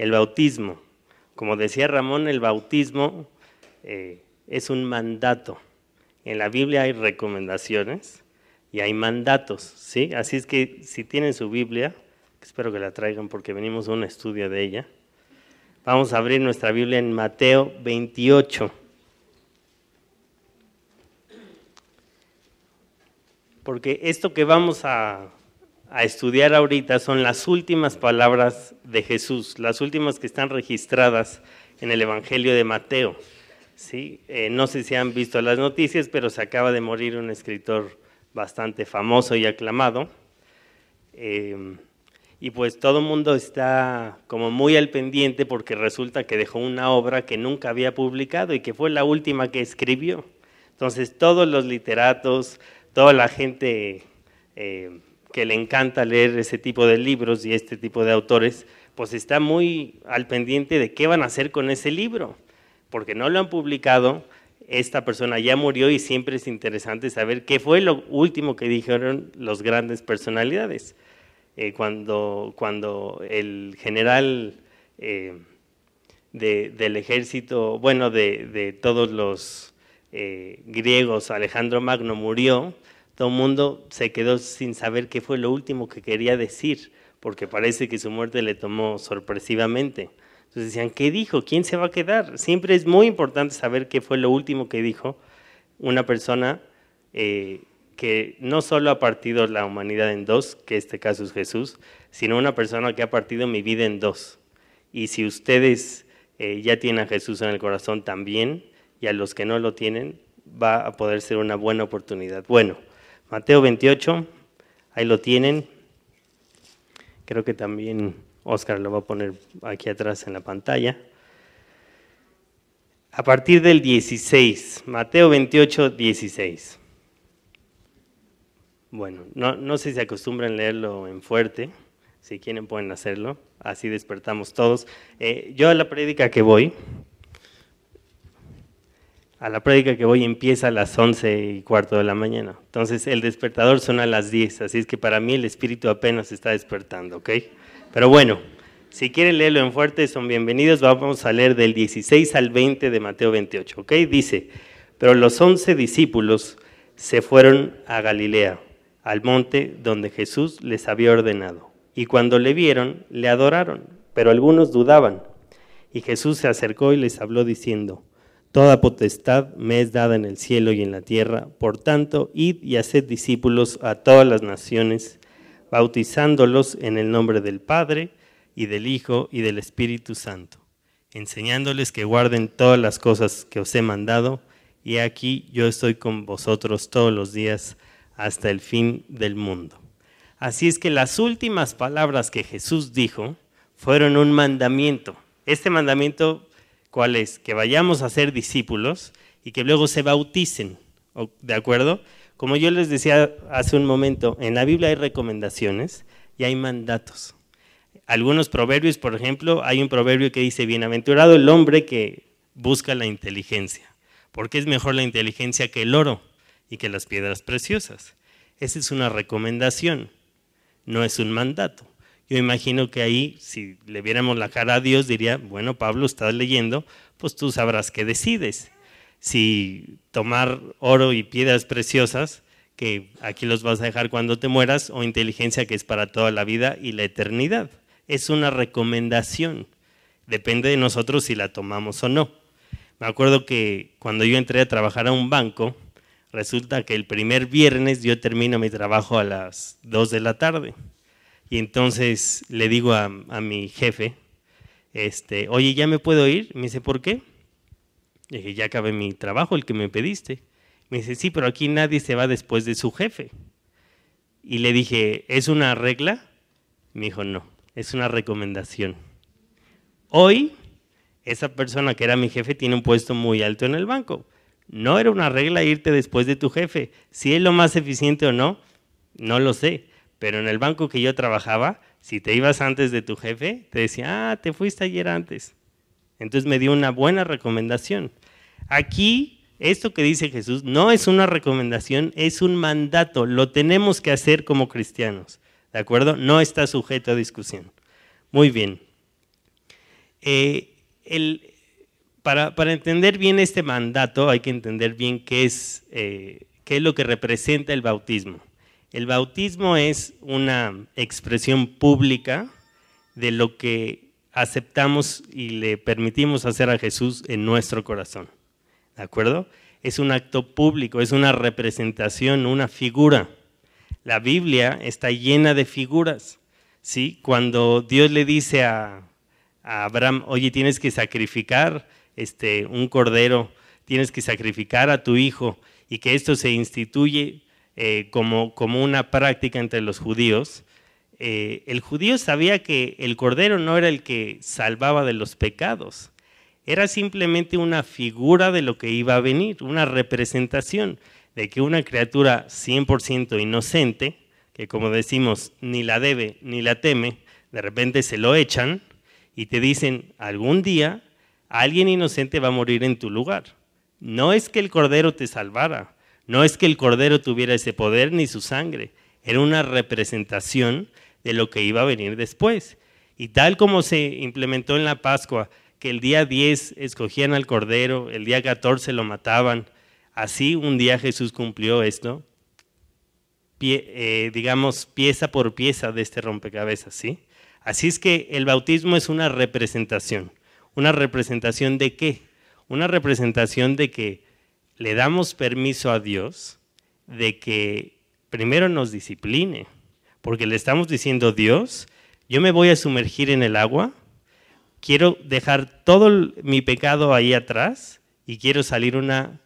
el bautismo. Como decía Ramón, el bautismo eh, es un mandato. En la Biblia hay recomendaciones y hay mandatos, ¿sí? Así es que si tienen su Biblia, espero que la traigan porque venimos a un estudio de ella, vamos a abrir nuestra Biblia en Mateo 28. Porque esto que vamos a, estudiar ahorita son las últimas palabras de Jesús, las últimas que están registradas en el Evangelio de Mateo. ¿sí? Eh, no sé si han visto las noticias, pero se acaba de morir un escritor bastante famoso y aclamado. Eh, y pues todo el mundo está como muy al pendiente porque resulta que dejó una obra que nunca había publicado y que fue la última que escribió. Entonces todos los literatos, toda la gente eh, que le encanta leer ese tipo de libros y este tipo de autores, pues está muy al pendiente de qué van a hacer con ese libro, porque no lo han publicado, esta persona ya murió y siempre es interesante saber qué fue lo último que dijeron las grandes personalidades. Eh, cuando, cuando el general eh, del ejército, bueno, de, todos los eh, griegos, Alejandro Magno, murió, todo el mundo se quedó sin saber qué fue lo último que quería decir, porque parece que su muerte le tomó sorpresivamente. Entonces decían, ¿qué dijo? ¿Quién se va a quedar? Siempre es muy importante saber qué fue lo último que dijo una persona que no solo ha partido la humanidad en dos, que este caso es Jesús, sino una persona que ha partido mi vida en dos. Y si ustedes eh, ya tienen a Jesús en el corazón también, y a los que no lo tienen, va a poder ser una buena oportunidad. Bueno, Mateo 28, ahí lo tienen. Creo que también Oscar lo va a poner aquí atrás en la pantalla. A partir del 16, Mateo 28, 16. Bueno, no, no sé si se acostumbran leerlo en fuerte, si quieren pueden hacerlo, así despertamos todos. Eh, yo a la prédica que voy, a la prédica que voy empieza a las once y cuarto de la mañana, entonces el despertador suena a las 10, así es que para mí el espíritu apenas está despertando, ¿ok? Pero bueno, si quieren leerlo en fuerte son bienvenidos, vamos a leer del 16 al 20 de Mateo 28, ¿ok? Dice, pero los once discípulos se fueron a Galilea al monte donde Jesús les había ordenado. Y cuando le vieron, le adoraron, pero algunos dudaban. Y Jesús se acercó y les habló diciendo, Toda potestad me es dada en el cielo y en la tierra, por tanto, id y haced discípulos a todas las naciones, bautizándolos en el nombre del Padre y del Hijo y del Espíritu Santo, enseñándoles que guarden todas las cosas que os he mandado, y aquí yo estoy con vosotros todos los días hasta el fin del mundo. Así es que las últimas palabras que Jesús dijo fueron un mandamiento. Este mandamiento, ¿cuál es? Que vayamos a ser discípulos y que luego se bauticen, ¿de acuerdo? Como yo les decía hace un momento, en la Biblia hay recomendaciones y hay mandatos. Algunos proverbios, por ejemplo, hay un proverbio que dice, bienaventurado el hombre que busca la inteligencia, porque es mejor la inteligencia que el oro y que las piedras preciosas. Esa es una recomendación, no es un mandato. Yo imagino que ahí, si le viéramos la cara a Dios, diría, bueno, Pablo, estás leyendo, pues tú sabrás qué decides. Si tomar oro y piedras preciosas, que aquí los vas a dejar cuando te mueras, o inteligencia que es para toda la vida y la eternidad. Es una recomendación. Depende de nosotros si la tomamos o no. Me acuerdo que cuando yo entré a trabajar a un banco, Resulta que el primer viernes yo termino mi trabajo a las 2 de la tarde. Y entonces le digo a, mi jefe, este, oye, ¿ya me puedo ir? Me dice, ¿por qué? Le dije, ya acabé mi trabajo, el que me pediste. Me dice, sí, pero aquí nadie se va después de su jefe. Y le dije, ¿es una regla? Me dijo, no, es una recomendación. Hoy, esa persona que era mi jefe tiene un puesto muy alto en el banco. No era una regla irte después de tu jefe. Si es lo más eficiente o no, no lo sé. Pero en el banco que yo trabajaba, si te ibas antes de tu jefe, te decía, ah, te fuiste ayer antes. Entonces me dio una buena recomendación. Aquí, esto que dice Jesús no es una recomendación, es un mandato. Lo tenemos que hacer como cristianos. ¿De acuerdo? No está sujeto a discusión. Muy bien. Eh, para, entender bien este mandato hay que entender bien qué es, eh, qué es lo que representa el bautismo. El bautismo es una expresión pública de lo que aceptamos y le permitimos hacer a Jesús en nuestro corazón. ¿De acuerdo? Es un acto público, es una representación, una figura. La Biblia está llena de figuras. ¿sí? Cuando Dios le dice a, Abraham, oye, tienes que sacrificar este, un cordero, tienes que sacrificar a tu hijo, y que esto se instituye eh, como, como una práctica entre los judíos, eh, el judío sabía que el cordero no era el que salvaba de los pecados, era simplemente una figura de lo que iba a venir, una representación de que una criatura 100% inocente, que como decimos ni la debe ni la teme, de repente se lo echan y te dicen, algún día alguien inocente va a morir en tu lugar. No es que el cordero te salvara, no es que el cordero tuviera ese poder ni su sangre, era una representación de lo que iba a venir después. Y tal como se implementó en la Pascua, que el día 10 escogían al Cordero, el día 14 lo mataban, así un día Jesús cumplió esto, eh, digamos, pieza por pieza de este rompecabezas, ¿sí? Así es que el bautismo es una representación. ¿Una representación de qué? Una representación de que le damos permiso a Dios de que primero nos discipline, porque le estamos diciendo, Dios, yo me voy a sumergir en el agua, quiero dejar todo mi pecado ahí atrás y quiero salir una,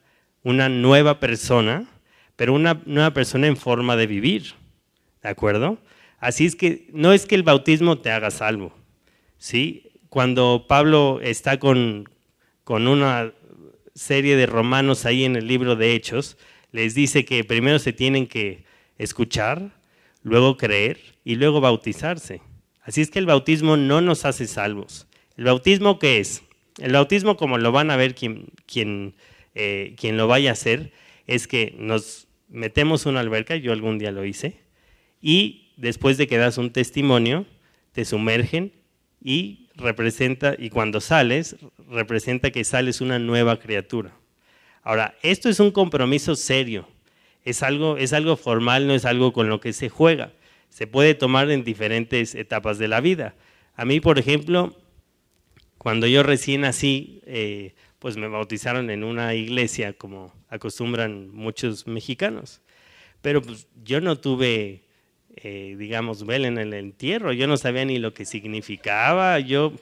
una nueva persona, pero una nueva persona en forma de vivir. ¿De acuerdo? Así es que no es que el bautismo te haga salvo. ¿sí? Cuando Pablo está con, con una serie de romanos ahí en el libro de Hechos, les dice que primero se tienen que escuchar, luego creer y luego bautizarse. Así es que el bautismo no nos hace salvos. ¿El bautismo qué es? El bautismo, como lo van a ver quien, quien, eh, lo vaya a hacer, es que nos metemos una alberca, yo algún día lo hice, y después de que das un testimonio, te sumergen y representa, y cuando sales, representa que sales una nueva criatura. Ahora, esto es un compromiso serio es algo, es algo formal, no es algo con lo que se juega. Se puede tomar en diferentes etapas de la vida. A mí, por ejemplo, cuando yo recién nací, eh, pues me bautizaron en una iglesia, como acostumbran muchos mexicanos. Pero pues, yo no tuve, eh, digamos, vela en el entierro, yo no sabía ni lo que significaba. Yo,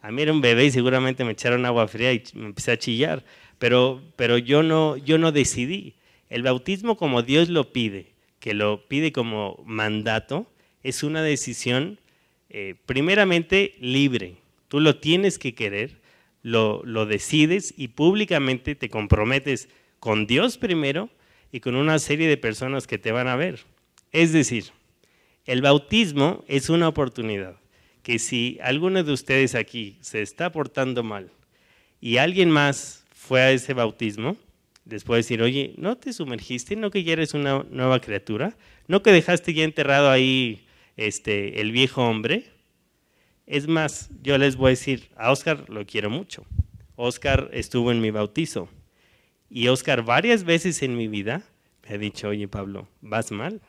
a mí era un bebé y seguramente me echaron agua fría y me empecé a chillar. Pero, pero yo, no, yo no decidí. El bautismo como Dios lo pide, que lo pide como mandato, es una decisión eh, primeramente libre. Tú lo tienes que querer, lo, lo decides y públicamente te comprometes con Dios primero y con una serie de personas que te van a ver. Es decir, el bautismo es una oportunidad que si alguno de ustedes aquí se está portando mal y alguien más fue a ese bautismo, Después decir, oye, ¿no te sumergiste? ¿No que ya eres una nueva criatura? ¿No que dejaste ya enterrado ahí este, el viejo hombre? Es más, yo les voy a decir, a Oscar lo quiero mucho. Oscar estuvo en mi bautizo. Y Oscar varias veces en mi vida me ha dicho, oye Pablo, vas mal.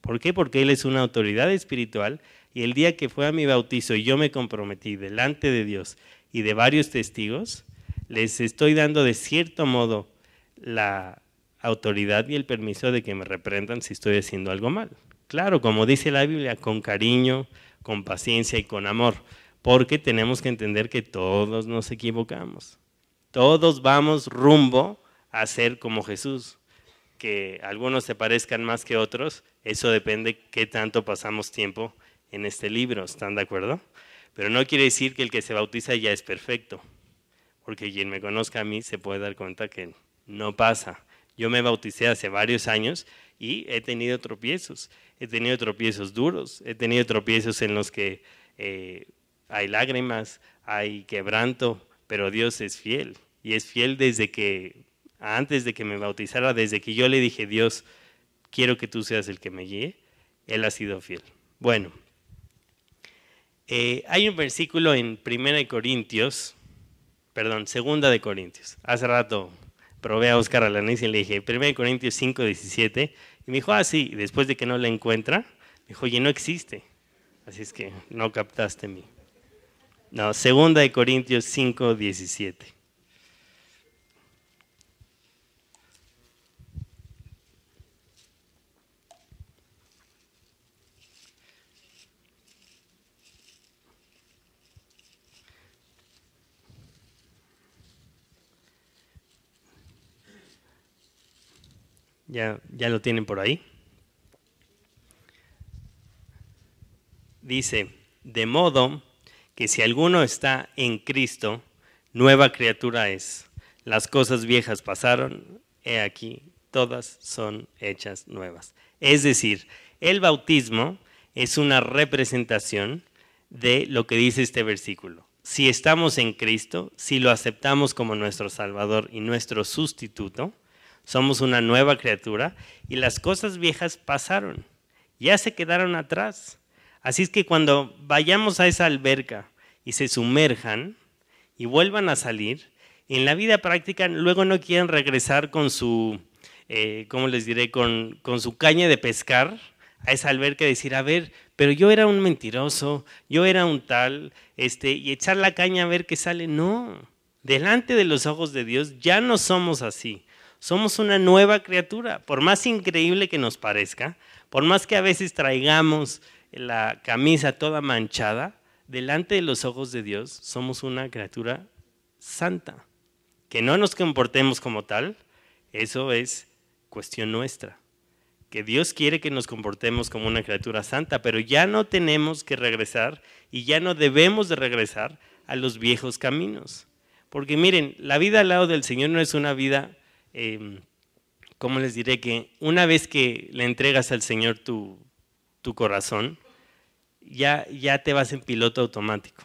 ¿Por qué? Porque él es una autoridad espiritual y el día que fue a mi bautizo y yo me comprometí delante de Dios y de varios testigos, les estoy dando de cierto modo la autoridad y el permiso de que me reprendan si estoy haciendo algo mal. Claro, como dice la Biblia, con cariño, con paciencia y con amor, porque tenemos que entender que todos nos equivocamos. Todos vamos rumbo a ser como Jesús. Que algunos se parezcan más que otros, eso depende qué tanto pasamos tiempo en este libro, ¿están de acuerdo? Pero no quiere decir que el que se bautiza ya es perfecto, porque quien me conozca a mí se puede dar cuenta que no pasa. Yo me bauticé hace varios años y he tenido tropiezos. He tenido tropiezos duros, he tenido tropiezos en los que eh, hay lágrimas, hay quebranto, pero Dios es fiel. Y es fiel desde que, antes de que me bautizara, desde que yo le dije, Dios, quiero que tú seas el que me guíe, Él ha sido fiel. Bueno, Eh, hay un versículo en Primera de Corintios, perdón, Segunda de Corintios. Hace rato probé a Oscar Alanís y le dije, 1 Corintios 5, 17. Y me dijo, ah, sí, después de que no la encuentra, me dijo, oye, no existe. Así es que no captaste mi. No, segunda de Corintios 5, 17. Ya, ya lo tienen por ahí. Dice, de modo que si alguno está en Cristo, nueva criatura es. Las cosas viejas pasaron, he aquí, todas son hechas nuevas. Es decir, el bautismo es una representación de lo que dice este versículo. Si estamos en Cristo, si lo aceptamos como nuestro Salvador y nuestro sustituto, somos una nueva criatura y las cosas viejas pasaron, ya se quedaron atrás. Así es que cuando vayamos a esa alberca y se sumerjan y vuelvan a salir, en la vida práctica luego no quieren regresar con su, eh, ¿cómo les diré?, con, con su caña de pescar a esa alberca y decir, a ver, pero yo era un mentiroso, yo era un tal, este, y echar la caña a ver qué sale. No, delante de los ojos de Dios ya no somos así. Somos una nueva criatura, por más increíble que nos parezca, por más que a veces traigamos la camisa toda manchada, delante de los ojos de Dios somos una criatura santa. Que no nos comportemos como tal, eso es cuestión nuestra. Que Dios quiere que nos comportemos como una criatura santa, pero ya no tenemos que regresar y ya no debemos de regresar a los viejos caminos. Porque miren, la vida al lado del Señor no es una vida eh, ¿cómo les diré? Que una vez que le entregas al Señor tu, corazón, ya, ya te vas en piloto automático.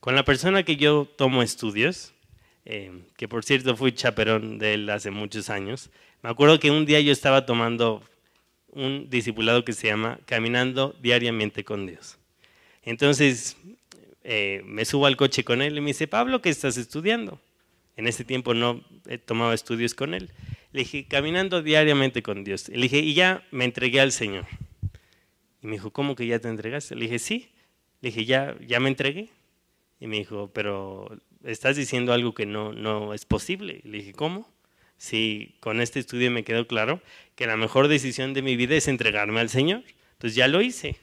Con la persona que yo tomo estudios, em, que por cierto fui chaperón de él hace muchos años, me acuerdo que un día yo estaba tomando un discipulado que se llama Caminando diariamente con Dios. Entonces eh, me subo al coche con él y me dice, Pablo, ¿qué estás estudiando? En ese tiempo no he tomado estudios con él. Le dije, caminando diariamente con Dios. Le dije, y ya me entregué al Señor. Y me dijo, ¿cómo que ya te entregaste? Le dije, sí. Le dije, ya, ya me entregué. Y me dijo, pero estás diciendo algo que no, no es posible. Le dije, ¿cómo? Sí, con este estudio me quedó claro que la mejor decisión de mi vida es entregarme al Señor. Entonces ya lo hice.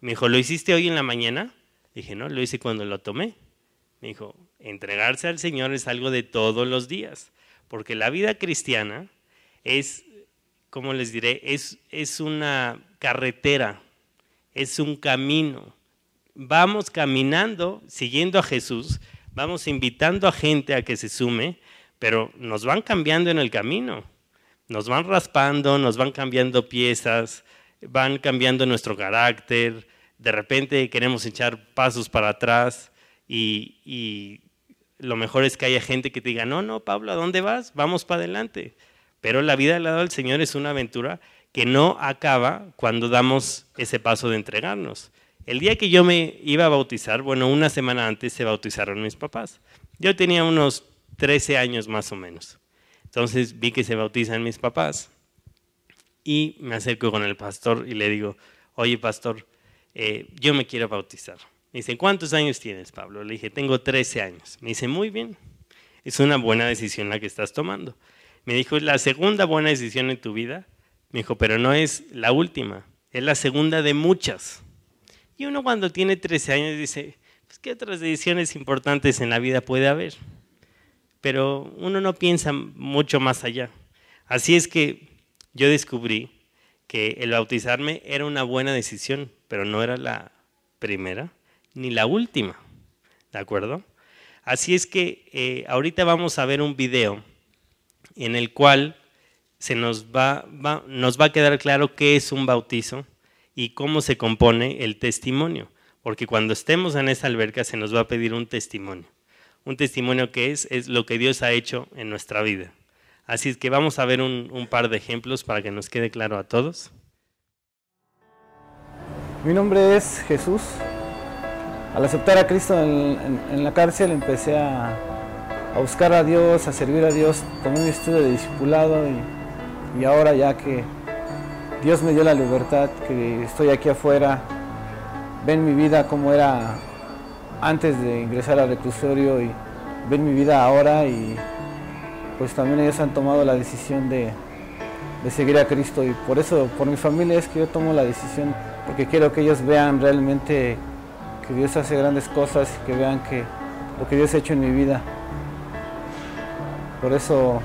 Me dijo, ¿lo hiciste hoy en la mañana? Le dije, no, lo hice cuando lo tomé. Me dijo, entregarse al Señor es algo de todos los días, porque la vida cristiana es, como les diré, es, es una carretera, es un camino. Vamos caminando, siguiendo a Jesús, vamos invitando a gente a que se sume, pero nos van cambiando en el camino, nos van raspando, nos van cambiando piezas, van cambiando nuestro carácter, de repente queremos echar pasos para atrás y, lo mejor es que haya gente que te diga, no, no, Pablo, ¿a dónde vas? Vamos para adelante. Pero la vida al lado del Señor es una aventura que no acaba cuando damos ese paso de entregarnos. El día que yo me iba a bautizar, bueno, una semana antes se bautizaron mis papás. Yo tenía unos 13 años más o menos. Entonces vi que se bautizan mis papás y me acerco con el pastor y le digo, oye pastor, eh, yo me quiero bautizar. Me dice, ¿cuántos años tienes, Pablo? Le dije, tengo 13 años. Me dice, muy bien, es una buena decisión la que estás tomando. Me dijo, es la segunda buena decisión en tu vida. Me dijo, pero no es la última, es la segunda de muchas. Y uno cuando tiene 13 años dice, pues ¿qué otras decisiones importantes en la vida puede haber? Pero uno no piensa mucho más allá. Así es que yo descubrí que el bautizarme era una buena decisión, pero no era la primera ni la última. ¿De acuerdo? Así es que eh, ahorita vamos a ver un video en el cual se nos va, nos va a quedar claro qué es un bautizo y cómo se compone el testimonio. Porque cuando estemos en esa alberca se nos va a pedir un testimonio. Un testimonio que es, es lo que Dios ha hecho en nuestra vida. Así es que vamos a ver un par de ejemplos para que nos quede claro a todos. Mi nombre es Jesús, al aceptar a Cristo en, la cárcel empecé a, buscar a Dios, a servir a Dios, tomé mi estudio de discipulado y, ahora ya que Dios me dio la libertad, que estoy aquí afuera, ven mi vida como era antes de ingresar al reclusorio y ven mi vida ahora y pues también ellos han tomado la decisión de, de seguir a Cristo y por eso, por mi familia es que yo tomo la decisión, porque quiero que ellos vean realmente que Dios hace grandes cosas y que vean que lo que Dios ha hecho en mi vida. Por eso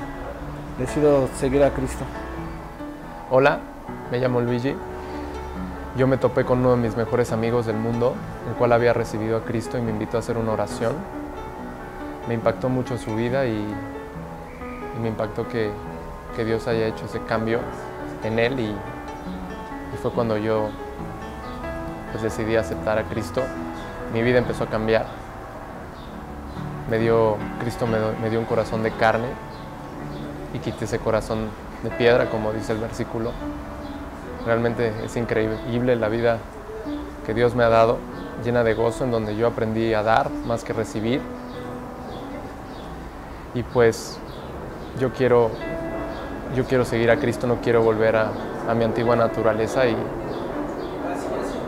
decido seguir a Cristo. Hola, me llamo Luigi. Yo me topé con uno de mis mejores amigos del mundo, el cual había recibido a Cristo y me invitó a hacer una oración. Me impactó mucho su vida y, me impactó que, Dios haya hecho ese cambio en él y, fue cuando yo pues, decidí aceptar a Cristo. Mi vida empezó a cambiar. Me dio, Cristo me, dio un corazón de carne y quité ese corazón de piedra, como dice el versículo. Realmente es increíble la vida que Dios me ha dado, llena de gozo, en donde yo aprendí a dar más que recibir. Y pues yo quiero, yo quiero seguir a Cristo, no quiero volver a, mi antigua naturaleza y,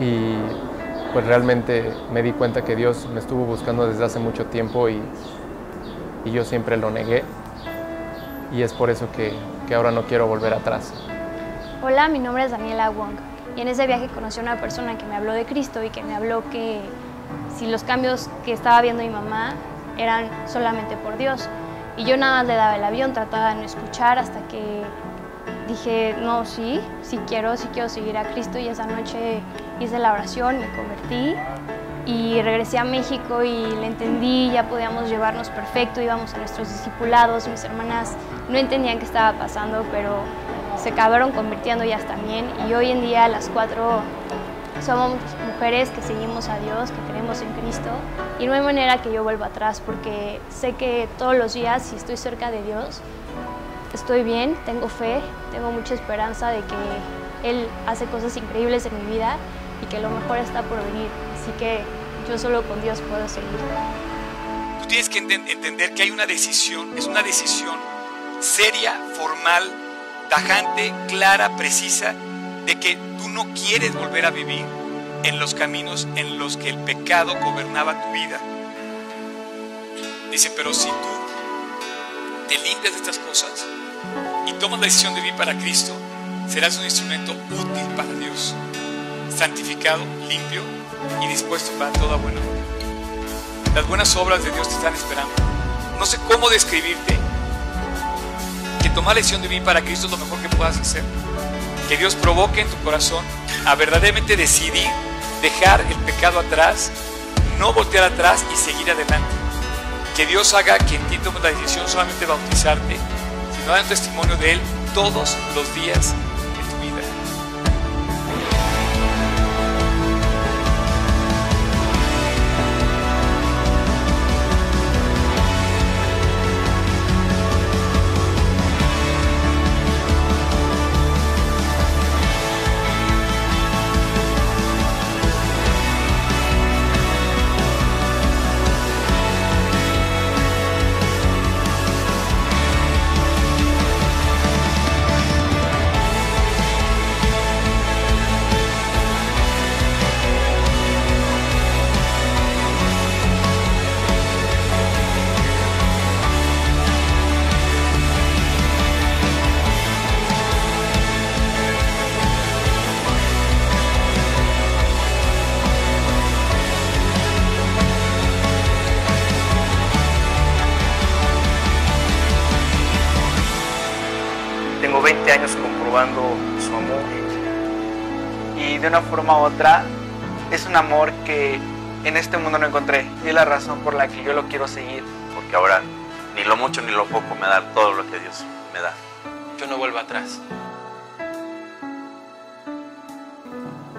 y pues realmente me di cuenta que Dios me estuvo buscando desde hace mucho tiempo y, y yo siempre lo negué y es por eso que, que ahora no quiero volver atrás. Hola, mi nombre es Daniela Wong y en ese viaje conocí a una persona que me habló de Cristo y que me habló que si los cambios que estaba viendo mi mamá eran solamente por Dios. Y yo nada más le daba el avión, trataba de no escuchar hasta que dije, no, sí, sí quiero, sí quiero seguir a Cristo y esa noche hice la oración, me convertí y regresé a México y le entendí, ya podíamos llevarnos perfecto, íbamos a nuestros discipulados, mis hermanas no entendían qué estaba pasando, pero se acabaron convirtiendo ellas también. Y hoy en día las cuatro somos mujeres que seguimos a Dios, que creemos en Cristo. Y no hay manera que yo vuelva atrás porque sé que todos los días si estoy cerca de Dios estoy bien, tengo fe, tengo mucha esperanza de que Él hace cosas increíbles en mi vida y que lo mejor está por venir. Así que yo solo con Dios puedo seguir. Tú tienes que entender que hay una decisión, es una decisión seria, formal, tajante, clara, precisa, de que tú no quieres volver a vivir en los caminos en los que el pecado gobernaba tu vida. Dice, pero si tú te limpias de estas cosas y tomas la decisión de vivir para Cristo, serás un instrumento útil para Dios, santificado, limpio y dispuesto para toda buena obra. Las buenas obras de Dios te están esperando. No sé cómo describirte tomar la decisión de vivir para Cristo es lo mejor que puedas hacer. Que Dios provoque en tu corazón a verdaderamente decidir dejar el pecado atrás, no voltear atrás y seguir adelante. Que Dios haga que en ti tomes la decisión solamente bautizarte, sino dar un testimonio de Él todos los días una forma u otra es un amor que en este mundo no encontré y es la razón por la que yo lo quiero seguir. Porque ahora ni lo mucho ni lo poco me da todo lo que Dios me da. Yo no vuelvo atrás.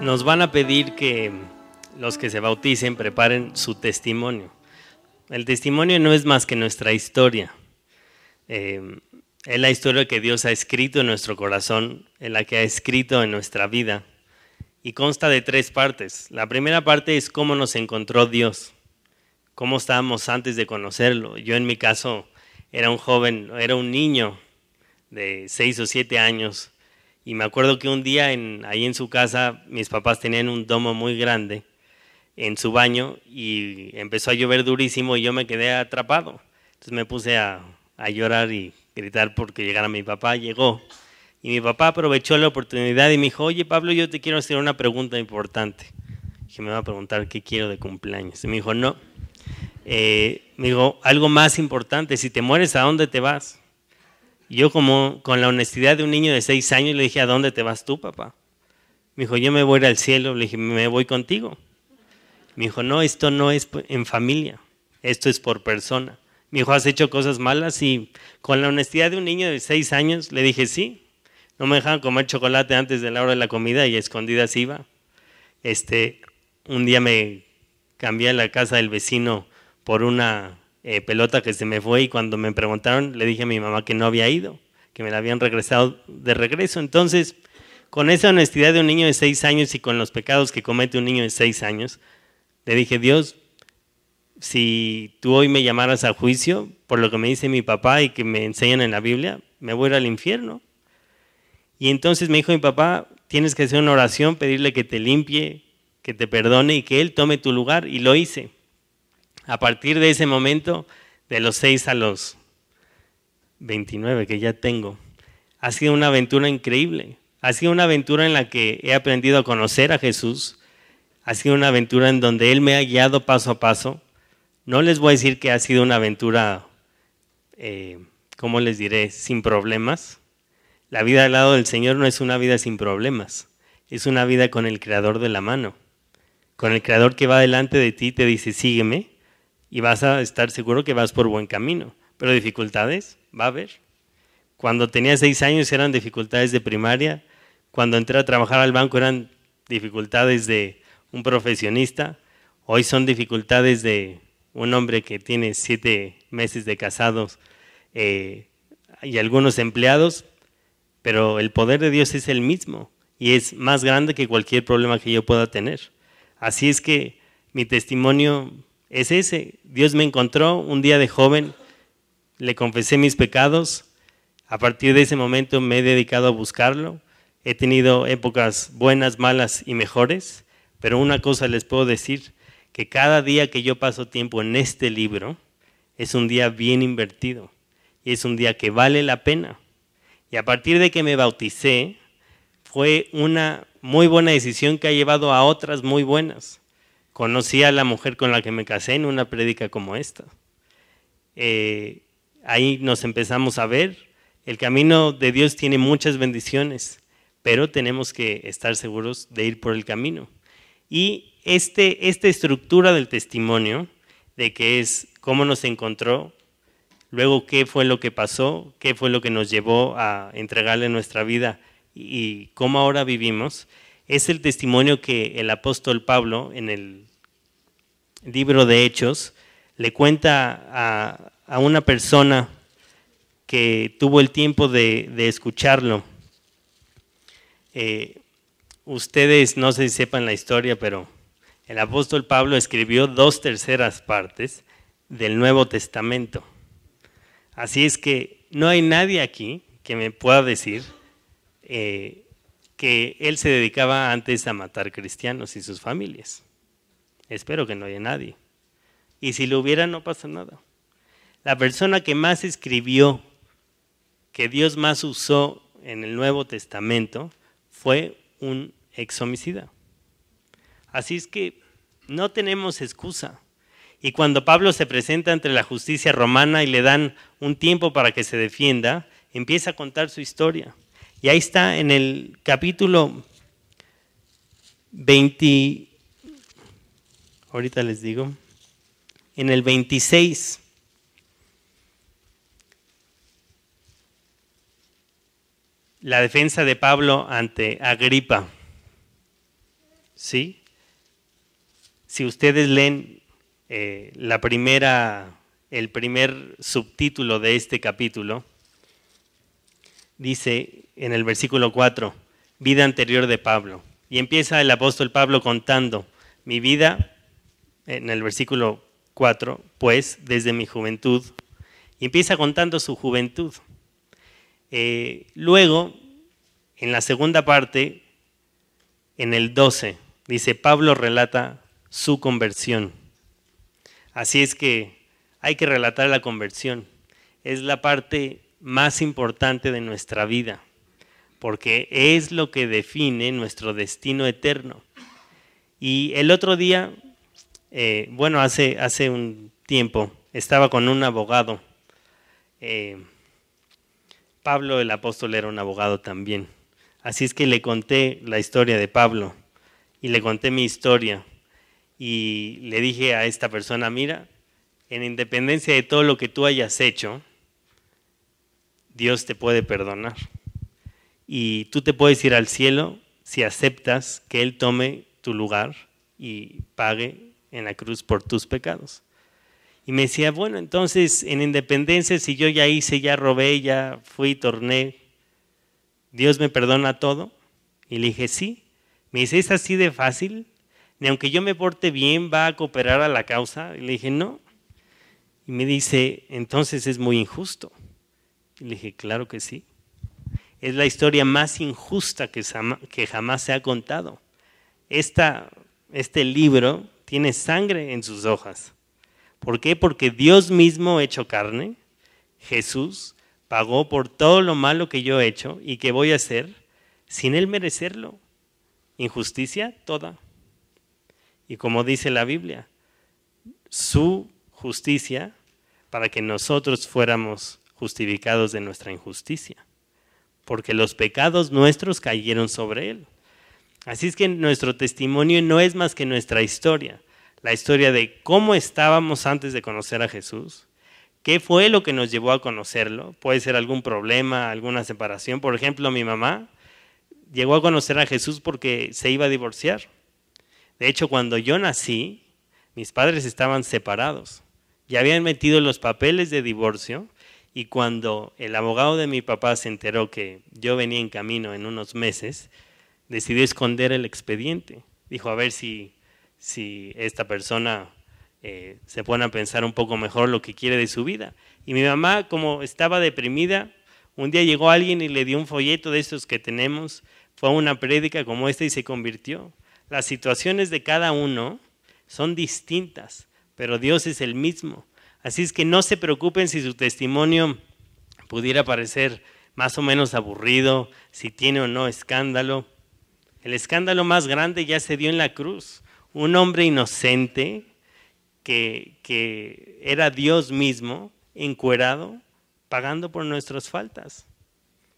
Nos van a pedir que los que se bauticen preparen su testimonio. El testimonio no es más que nuestra historia. Eh, es la historia que Dios ha escrito en nuestro corazón, en la que ha escrito en nuestra vida y consta de tres partes. La primera parte es cómo nos encontró Dios, cómo estábamos antes de conocerlo. Yo en mi caso era un joven, era un niño de seis o siete años y me acuerdo que un día en, ahí en su casa mis papás tenían un domo muy grande en su baño y empezó a llover durísimo y yo me quedé atrapado. Entonces me puse a, a llorar y gritar porque llegara mi papá. Llegó y mi papá aprovechó la oportunidad y me dijo, oye Pablo, yo te quiero hacer una pregunta importante. Dije, me va a preguntar qué quiero de cumpleaños. Y me dijo, no. Eh, me dijo, algo más importante, si te mueres, ¿a dónde te vas? Yo como con la honestidad de un niño de seis años le dije, ¿a dónde te vas tú, papá? Me dijo, yo me voy al cielo. Le dije, me voy contigo. Me dijo, no, esto no es en familia, esto es por persona. Me dijo, ¿has hecho cosas malas? Y con la honestidad de un niño de seis años le dije, sí, no me dejaban comer chocolate antes de la hora de la comida y escondidas iba. Este, un día me cambié a la casa del vecino por una eh, pelota que se me fue y cuando me preguntaron le dije a mi mamá que no había ido, que me la habían regresado de regreso. Entonces, con esa honestidad de un niño de seis años y con los pecados que comete un niño de seis años, le dije, Dios, si tú hoy me llamaras a juicio por lo que me dice mi papá y que me enseñan en la Biblia, me voy al infierno. Y entonces me dijo mi papá, tienes que hacer una oración, pedirle que te limpie, que te perdone y que Él tome tu lugar. Y lo hice. A partir de ese momento, de los 6 a los 29 que ya tengo, ha sido una aventura increíble. Ha sido una aventura en la que he aprendido a conocer a Jesús. Ha sido una aventura en donde Él me ha guiado paso a paso. No les voy a decir que ha sido una aventura, eh, ¿cómo les diré?, sin problemas la vida al lado del Señor no es una vida sin problemas, es una vida con el Creador de la mano, con el Creador que va delante de ti y te dice, sígueme, y vas a estar seguro que vas por buen camino. Pero dificultades va a haber. Cuando tenía seis años eran dificultades de primaria, cuando entré a trabajar al banco eran dificultades de un profesionista, hoy son dificultades de un hombre que tiene siete meses de casados eh, y algunos empleados, pero el poder de Dios es el mismo y es más grande que cualquier problema que yo pueda tener. Así es que mi testimonio es ese. Dios me encontró un día de joven, le confesé mis pecados, a partir de ese momento me he dedicado a buscarlo. He tenido épocas buenas, malas y mejores, pero una cosa les puedo decir, que cada día que yo paso tiempo en este libro es un día bien invertido y es un día que vale la pena. Y a partir de que me bauticé, fue una muy buena decisión que ha llevado a otras muy buenas. Conocí a la mujer con la que me casé en una prédica como esta. Eh, ahí nos empezamos a ver. El camino de Dios tiene muchas bendiciones, pero tenemos que estar seguros de ir por el camino. Y este, esta estructura del testimonio, de que es cómo nos encontró, luego qué fue lo que pasó, qué fue lo que nos llevó a entregarle nuestra vida y cómo ahora vivimos, es el testimonio que el apóstol Pablo en el libro de Hechos le cuenta a, una persona que tuvo el tiempo de, escucharlo. Eh, ustedes no si sepan la historia, pero el apóstol Pablo escribió dos terceras partes del Nuevo Testamento. Así es que no hay nadie aquí que me pueda decir eh, que él se dedicaba antes a matar cristianos y sus familias. Espero que no haya nadie. Y si lo hubiera, no pasa nada. La persona que más escribió, que Dios más usó en el Nuevo Testamento, fue un ex homicida. Así es que no tenemos excusa. Y cuando Pablo se presenta ante la justicia romana y le dan un tiempo para que se defienda, empieza a contar su historia. Y ahí está en el capítulo 20, ahorita les digo, en el 26. La defensa de Pablo ante Agripa. ¿Sí? Si ustedes leen eh, la primera, el primer subtítulo de este capítulo dice en el versículo 4, vida anterior de Pablo. Y empieza el apóstol Pablo contando mi vida, en el versículo 4, pues desde mi juventud, y empieza contando su juventud. Eh, luego, en la segunda parte, en el 12, dice, Pablo relata su conversión. Así es que hay que relatar la conversión. Es la parte más importante de nuestra vida, porque es lo que define nuestro destino eterno. Y el otro día, eh, bueno, hace, hace un tiempo, estaba con un abogado. Eh, Pablo el apóstol era un abogado también. Así es que le conté la historia de Pablo y le conté mi historia. Y le dije a esta persona, mira, en independencia de todo lo que tú hayas hecho, Dios te puede perdonar. Y tú te puedes ir al cielo si aceptas que Él tome tu lugar y pague en la cruz por tus pecados. Y me decía, bueno, entonces en independencia, si yo ya hice, ya robé, ya fui, torné, ¿Dios me perdona todo? Y le dije, sí. Me dice, ¿es así de fácil? Ni aunque yo me porte bien, va a cooperar a la causa. Y le dije, no. Y me dice, entonces es muy injusto. Y le dije, claro que sí. Es la historia más injusta que, jamás se ha contado. Esta, este libro tiene sangre en sus hojas. ¿Por qué? Porque Dios mismo hecho carne, Jesús, pagó por todo lo malo que yo he hecho y que voy a hacer sin él merecerlo. Injusticia toda. Y como dice la Biblia, su justicia para que nosotros fuéramos justificados de nuestra injusticia, porque los pecados nuestros cayeron sobre Él. Así es que nuestro testimonio no es más que nuestra historia, la historia de cómo estábamos antes de conocer a Jesús, qué fue lo que nos llevó a conocerlo, puede ser algún problema, alguna separación. Por ejemplo, mi mamá llegó a conocer a Jesús porque se iba a divorciar. De hecho, cuando yo nací, mis padres estaban separados ya habían metido los papeles de divorcio y cuando el abogado de mi papá se enteró que yo venía en camino en unos meses, decidió esconder el expediente. Dijo, a ver si, si esta persona eh, se pone a pensar un poco mejor lo que quiere de su vida. Y mi mamá, como estaba deprimida, un día llegó alguien y le dio un folleto de estos que tenemos, fue a una prédica como esta y se convirtió. Las situaciones de cada uno son distintas pero Dios es el mismo. Así es que no se preocupen si su testimonio pudiera parecer más o menos aburrido, si tiene o no escándalo. El escándalo más grande ya se dio en la cruz. Un hombre inocente que, que era Dios mismo, encuerado, pagando por nuestras faltas,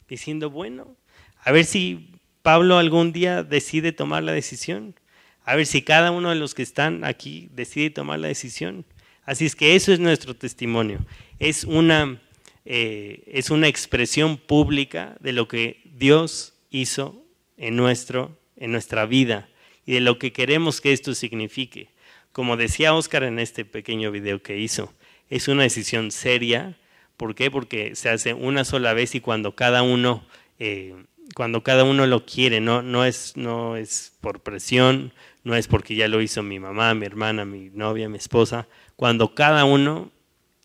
diciendo, bueno, a ver si Pablo algún día decide tomar la decisión. A ver si cada uno de los que están aquí decide tomar la decisión. Así es que eso es nuestro testimonio. Es una, eh, es una expresión pública de lo que Dios hizo en, nuestro, en nuestra vida y de lo que queremos que esto signifique. Como decía Oscar en este pequeño video que hizo, es una decisión seria. ¿Por qué? Porque se hace una sola vez y cuando cada uno, eh, cuando cada uno lo quiere, no, no, es, no es por presión, no es porque ya lo hizo mi mamá, mi hermana, mi novia, mi esposa. Cuando cada uno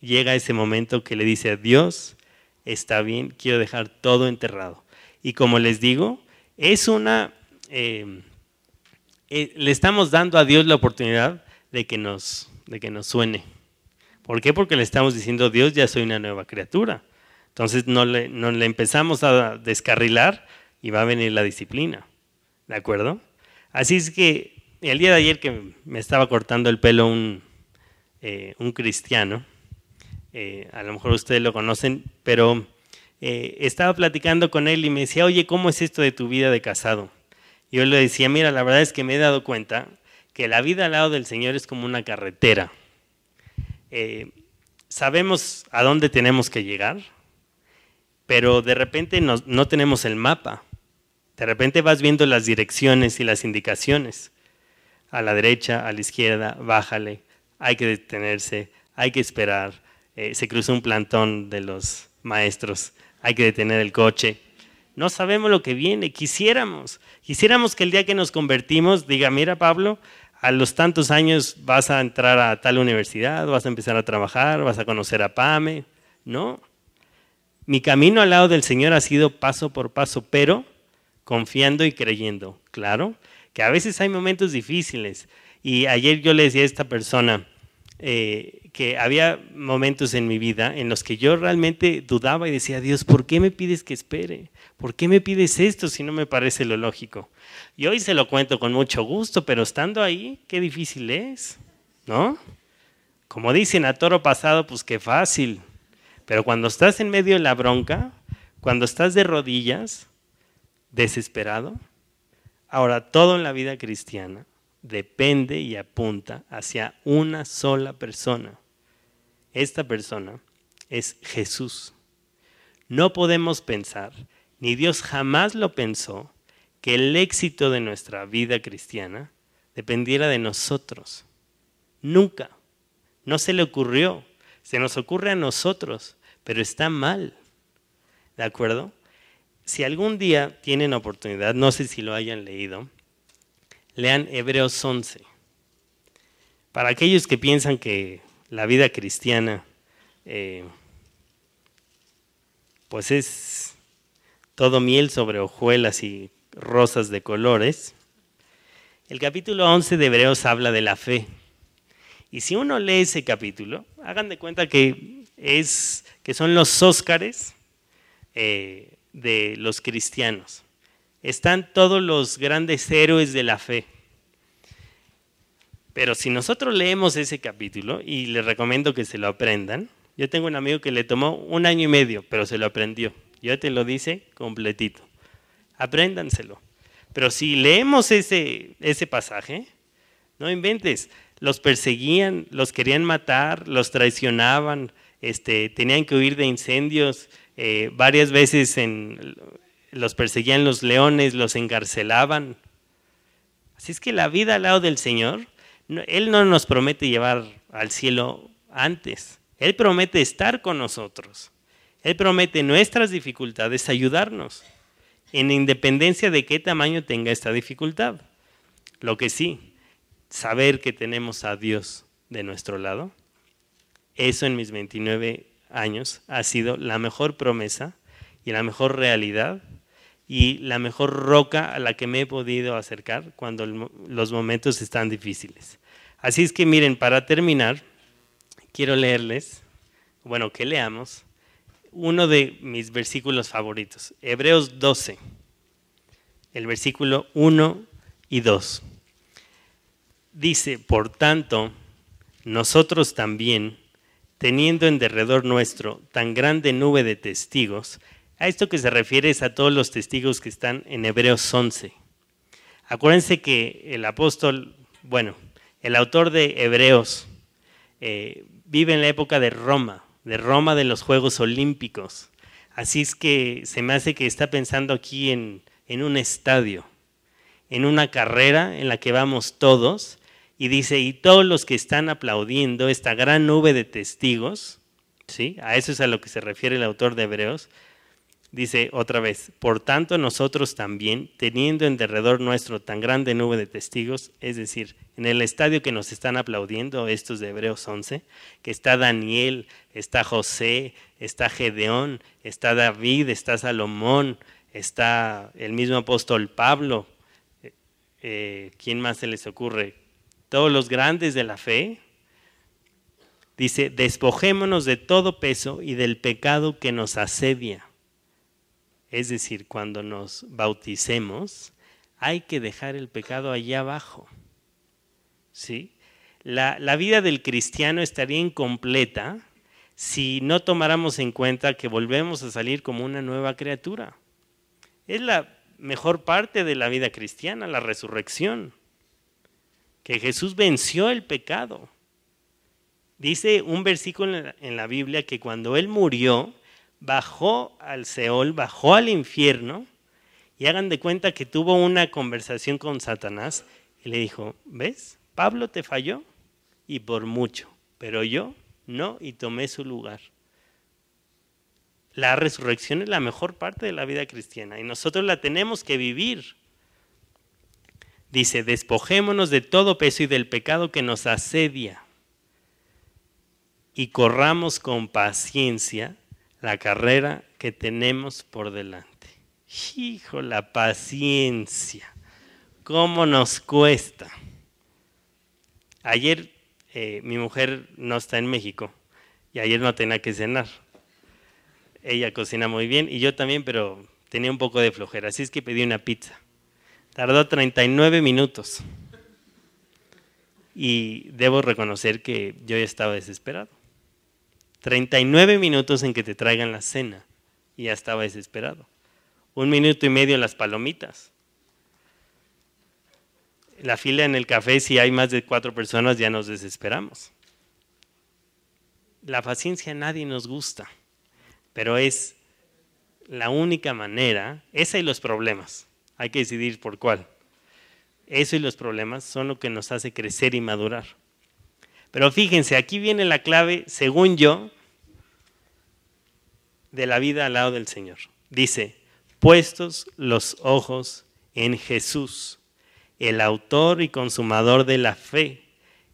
llega a ese momento que le dice a Dios, está bien, quiero dejar todo enterrado. Y como les digo, es una... Eh, eh, le estamos dando a Dios la oportunidad de que, nos, de que nos suene. ¿Por qué? Porque le estamos diciendo, Dios, ya soy una nueva criatura. Entonces no le, empezamos a descarrilar y va a venir la disciplina. ¿De acuerdo? Así es que el día de ayer que me estaba cortando el pelo un, eh, un cristiano, eh, a lo mejor ustedes lo conocen, pero eh, estaba platicando con él y me decía, oye, ¿cómo es esto de tu vida de casado? Yo le decía, mira, la verdad es que me he dado cuenta que la vida al lado del Señor es como una carretera. sabemos a dónde tenemos que llegar, pero de repente no, no tenemos el mapa. De repente vas viendo las direcciones y las indicaciones a la derecha, a la izquierda, bájale, hay que detenerse, hay que esperar, eh, se cruzó un plantón de los maestros, hay que detener el coche. No sabemos lo que viene. Quisiéramos, quisiéramos que el día que nos convertimos diga, mira Pablo, a los tantos años vas a entrar a tal universidad, vas a empezar a trabajar, vas a conocer a Pame. No. Mi camino al lado del Señor ha sido paso por paso, pero confiando y creyendo. Claro, que a veces hay momentos difíciles. Y ayer yo le decía a esta persona eh, que había momentos en mi vida en los que yo realmente dudaba y decía, Dios, ¿por qué me pides que espere? ¿Por qué me pides esto si no me parece lo lógico? Y hoy se lo cuento con mucho gusto, pero estando ahí, qué difícil es, ¿no? Como dicen a toro pasado, pues qué fácil. Pero cuando estás en medio de la bronca, cuando estás de rodillas, desesperado, ahora todo en la vida cristiana depende y apunta hacia una sola persona. Esta persona es Jesús. No podemos pensar, ni Dios jamás lo pensó, que el éxito de nuestra vida cristiana dependiera de nosotros. Nunca. No se le ocurrió. Se nos ocurre a nosotros, pero está mal. ¿De acuerdo? Si algún día tienen oportunidad, no sé si lo hayan leído, lean Hebreos 11. Para aquellos que piensan que la vida cristiana eh, pues es todo miel sobre hojuelas y rosas de colores, el capítulo 11 de Hebreos habla de la fe. Y si uno lee ese capítulo, hagan de cuenta que, es, que son los Óscares eh, de los cristianos están todos los grandes héroes de la fe. Pero si nosotros leemos ese capítulo, y les recomiendo que se lo aprendan, yo tengo un amigo que le tomó un año y medio, pero se lo aprendió. Yo te lo dice completito. Apréndanselo. Pero si leemos ese, ese pasaje, no inventes, los perseguían, los querían matar, los traicionaban, este, tenían que huir de incendios, eh, varias veces en, los perseguían los leones, los encarcelaban. Así es que la vida al lado del Señor, Él no nos promete llevar al cielo antes. Él promete estar con nosotros. Él promete nuestras dificultades ayudarnos, en independencia de qué tamaño tenga esta dificultad. Lo que sí, saber que tenemos a Dios de nuestro lado, eso en mis 29 años ha sido la mejor promesa y la mejor realidad y la mejor roca a la que me he podido acercar cuando los momentos están difíciles. Así es que miren, para terminar, quiero leerles, bueno, que leamos, uno de mis versículos favoritos, Hebreos 12, el versículo 1 y 2. Dice, por tanto, nosotros también, teniendo en derredor nuestro tan grande nube de testigos, a esto que se refiere es a todos los testigos que están en Hebreos 11. Acuérdense que el apóstol, bueno, el autor de Hebreos eh, vive en la época de Roma, de Roma de los Juegos Olímpicos. Así es que se me hace que está pensando aquí en, en un estadio, en una carrera en la que vamos todos, y dice, y todos los que están aplaudiendo esta gran nube de testigos, ¿sí? a eso es a lo que se refiere el autor de Hebreos, Dice otra vez, por tanto nosotros también, teniendo en derredor nuestro tan grande nube de testigos, es decir, en el estadio que nos están aplaudiendo estos de Hebreos 11, que está Daniel, está José, está Gedeón, está David, está Salomón, está el mismo apóstol Pablo, eh, eh, ¿quién más se les ocurre? Todos los grandes de la fe. Dice, despojémonos de todo peso y del pecado que nos asedia es decir, cuando nos bauticemos, hay que dejar el pecado allá abajo. ¿Sí? La, la vida del cristiano estaría incompleta si no tomáramos en cuenta que volvemos a salir como una nueva criatura. Es la mejor parte de la vida cristiana, la resurrección. Que Jesús venció el pecado. Dice un versículo en la Biblia que cuando Él murió, bajó al Seol, bajó al infierno, y hagan de cuenta que tuvo una conversación con Satanás y le dijo, ¿ves? Pablo te falló y por mucho, pero yo no y tomé su lugar. la resurrección es la mejor parte de la vida cristiana y nosotros la tenemos que vivir. Dice, despojémonos de todo peso y del pecado que nos asedia y corramos con paciencia la carrera que tenemos por delante. Hijo, la paciencia. ¿Cómo nos cuesta? Ayer eh, mi mujer no está en México y ayer no tenía que cenar. Ella cocina muy bien y yo también, pero tenía un poco de flojera, así es que pedí una pizza. Tardó 39 minutos. Y debo reconocer que yo ya estaba desesperado. 39 minutos en que te traigan la cena y ya estaba desesperado. Un minuto y medio en las palomitas. La fila en el café, si hay más de cuatro personas, ya nos desesperamos. La paciencia a nadie nos gusta, pero es la única manera, esa y los problemas, hay que decidir por cuál. Eso y los problemas son lo que nos hace crecer y madurar. Pero fíjense, aquí viene la clave, según yo, de la vida al lado del Señor. Dice, puestos los ojos en Jesús, el autor y consumador de la fe,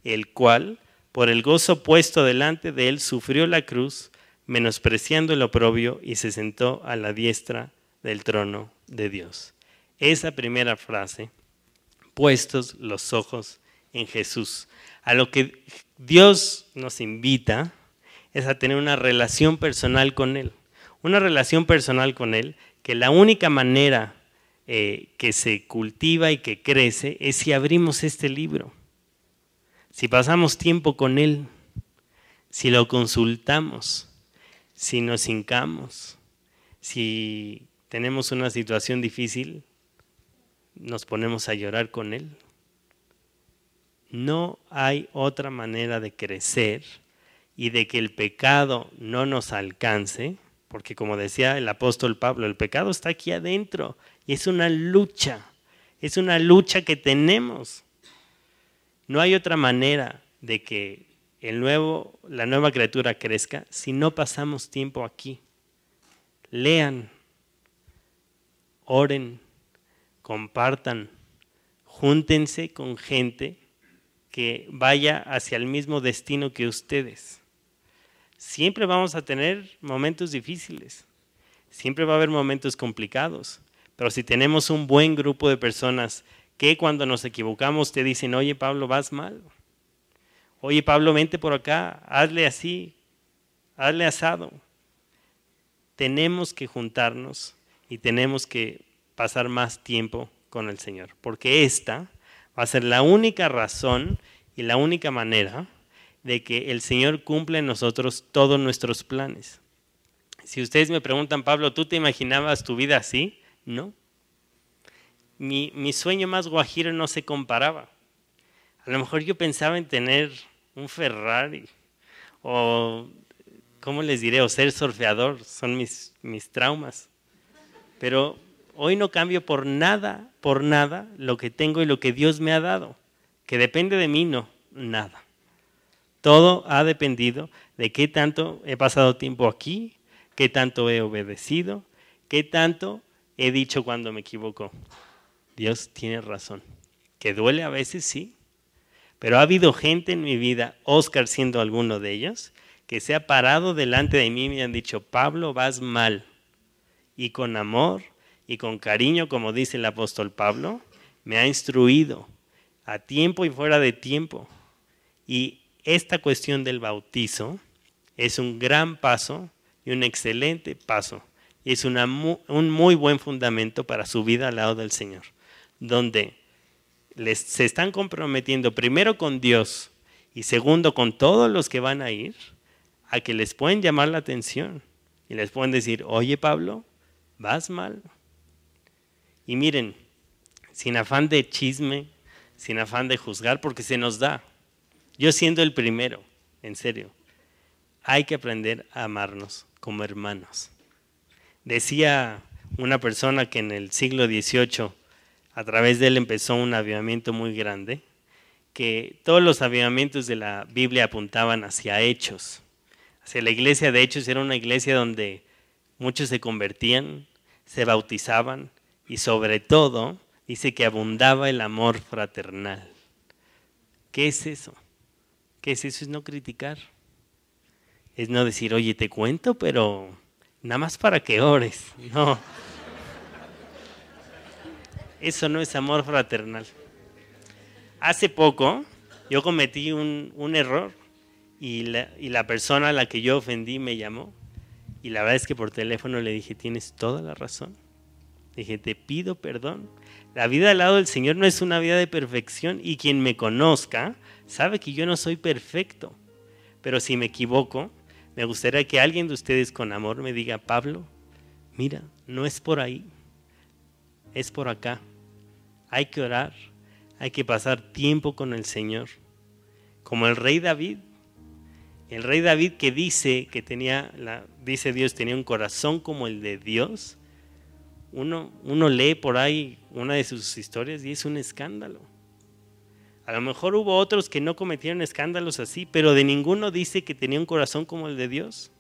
el cual, por el gozo puesto delante de él, sufrió la cruz, menospreciando el oprobio, y se sentó a la diestra del trono de Dios esa primera frase, puestos los ojos en Jesús. A lo que Dios nos invita es a tener una relación personal con Él. Una relación personal con Él que la única manera eh, que se cultiva y que crece es si abrimos este libro, si pasamos tiempo con Él, si lo consultamos, si nos hincamos, si tenemos una situación difícil, nos ponemos a llorar con Él. No hay otra manera de crecer y de que el pecado no nos alcance, porque como decía el apóstol Pablo, el pecado está aquí adentro y es una lucha, es una lucha que tenemos. No hay otra manera de que el nuevo, la nueva criatura crezca si no pasamos tiempo aquí. Lean, oren, compartan, júntense con gente que vaya hacia el mismo destino que ustedes. Siempre vamos a tener momentos difíciles, siempre va a haber momentos complicados, pero si tenemos un buen grupo de personas que cuando nos equivocamos te dicen, oye Pablo, vas mal, oye Pablo, vente por acá, hazle así, hazle asado. Tenemos que juntarnos y tenemos que pasar más tiempo con el Señor, porque esta va a ser la única razón y la única manera de que el Señor cumpla en nosotros todos nuestros planes. Si ustedes me preguntan, Pablo, ¿tú te imaginabas tu vida así? No. Mi, mi sueño más guajiro no se comparaba. A lo mejor yo pensaba en tener un Ferrari o, ¿cómo les diré? O ser surfeador, son mis, mis traumas. Pero Hoy no cambio por nada, por nada, lo que tengo y lo que Dios me ha dado. Que depende de mí, no, nada. Todo ha dependido de qué tanto he pasado tiempo aquí, qué tanto he obedecido, qué tanto he dicho cuando me equivoco. Dios tiene razón. Que duele a veces, sí. Pero ha habido gente en mi vida, Oscar siendo alguno de ellos, que se ha parado delante de mí y me han dicho, Pablo, vas mal. Y con amor, y con cariño, como dice el apóstol Pablo, me ha instruido a tiempo y fuera de tiempo. Y esta cuestión del bautizo es un gran paso y un excelente paso. Y es un muy buen fundamento para su vida al lado del Señor, donde se están comprometiendo primero con Dios y segundo con todos los que van a ir, a que les pueden llamar la atención y les pueden decir, oye Pablo, vas mal, y miren, sin afán de chisme, sin afán de juzgar, porque se nos da. Yo siendo el primero, en serio, hay que aprender a amarnos como hermanos. Decía una persona que en el siglo XVIII, a través de él empezó un avivamiento muy grande, que todos los avivamientos de la Biblia apuntaban hacia hechos. Hacia la iglesia de hechos era una iglesia donde muchos se convertían, se bautizaban y sobre todo dice que abundaba el amor fraternal. ¿Qué es eso? ¿Qué es eso? Es no criticar. Es no decir, oye, te cuento, pero nada más para que ores. No. Eso no es amor fraternal. Hace poco yo cometí un, error y la, y la persona a la que yo ofendí me llamó y la verdad es que por teléfono le dije, tienes toda la razón. Dije, te pido perdón. La vida al lado del Señor no es una vida de perfección y quien me conozca sabe que yo no soy perfecto. Pero si me equivoco, me gustaría que alguien de ustedes con amor me diga, Pablo, mira, no es por ahí, es por acá. Hay que orar, hay que pasar tiempo con el Señor. Como el rey David, el rey David que dice que tenía, la, dice Dios, tenía un corazón como el de Dios. Uno, lee por ahí una de sus historias y es un escándalo. A lo mejor hubo otros que no cometieron escándalos así, pero de ninguno dice que tenía un corazón como el de Dios.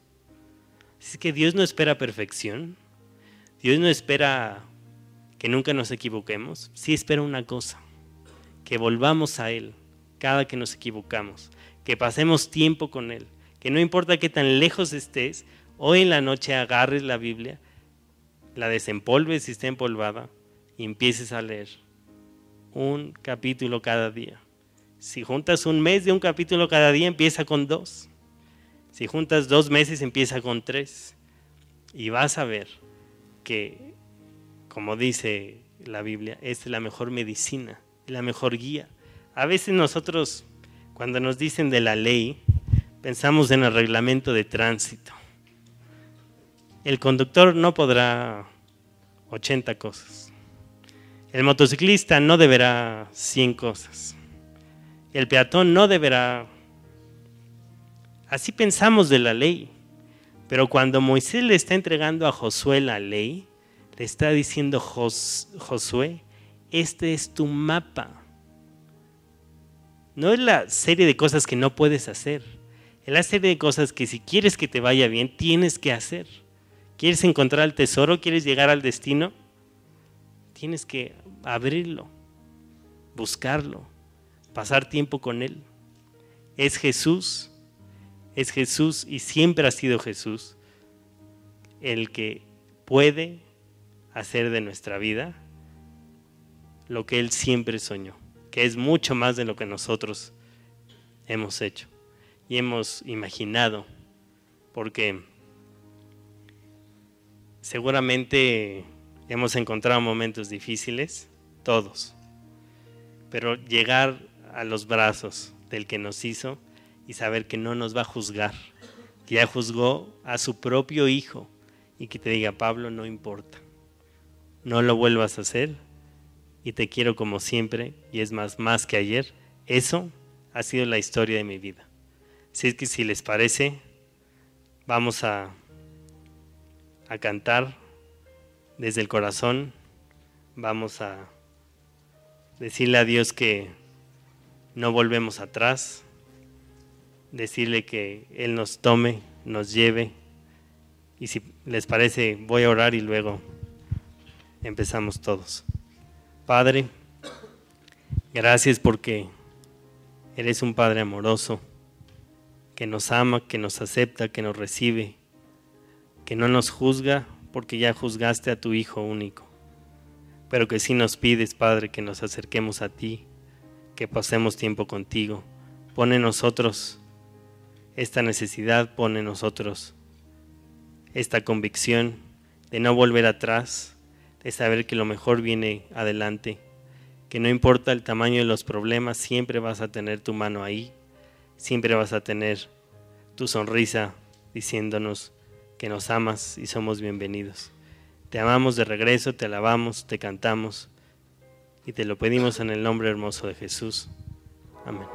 Es que Dios no espera perfección. Dios no espera que nunca nos equivoquemos. Sí espera una cosa, que volvamos a Él cada que nos equivocamos, que pasemos tiempo con Él, que no importa qué tan lejos estés, hoy en la noche agarres la Biblia, la desempolves si está empolvada y empieces a leer un capítulo cada día. Si juntas un mes de un capítulo cada día, empieza con dos. Si juntas dos meses, empieza con tres. Y vas a ver que, como dice la Biblia, es la mejor medicina, la mejor guía. A veces nosotros, cuando nos dicen de la ley, pensamos en el reglamento de tránsito. El conductor no podrá 80 cosas. El motociclista no deberá 100 cosas. El peatón no deberá... Así pensamos de la ley. Pero cuando Moisés le está entregando a Josué la ley, le está diciendo Josué, este es tu mapa. No es la serie de cosas que no puedes hacer. Es la serie de cosas que si quieres que te vaya bien, tienes que hacer. ¿Quieres encontrar el tesoro? ¿Quieres llegar al destino? Tienes que abrirlo, buscarlo, pasar tiempo con Él. Es Jesús, es Jesús y siempre ha sido Jesús el que puede hacer de nuestra vida lo que Él siempre soñó, que es mucho más de lo que nosotros hemos hecho y hemos imaginado, porque seguramente hemos encontrado momentos difíciles, todos. Pero llegar a los brazos del que nos hizo y saber que no nos va a juzgar, que ya juzgó a su propio hijo y que te diga, Pablo, no importa, no lo vuelvas a hacer y te quiero como siempre y es más, más que ayer, eso ha sido la historia de mi vida. Así es que si les parece, vamos a, a cantar desde el corazón, vamos a decirle a Dios que no volvemos atrás, decirle que Él nos tome, nos lleve. Y si les parece, voy a orar y luego empezamos todos. Padre, gracias porque eres un Padre amoroso, que nos ama, que nos acepta, que nos recibe, que no nos juzga porque ya juzgaste a tu Hijo único pero que sí nos pides, Padre, que nos acerquemos a ti, que pasemos tiempo contigo. Pone nosotros esta necesidad, pone nosotros esta convicción de no volver atrás, de saber que lo mejor viene adelante, que no importa el tamaño de los problemas, siempre vas a tener tu mano ahí, siempre vas a tener tu sonrisa diciéndonos que nos amas y somos bienvenidos. Te amamos de regreso, te alabamos, te cantamos y te lo pedimos en el nombre hermoso de Jesús. Amén.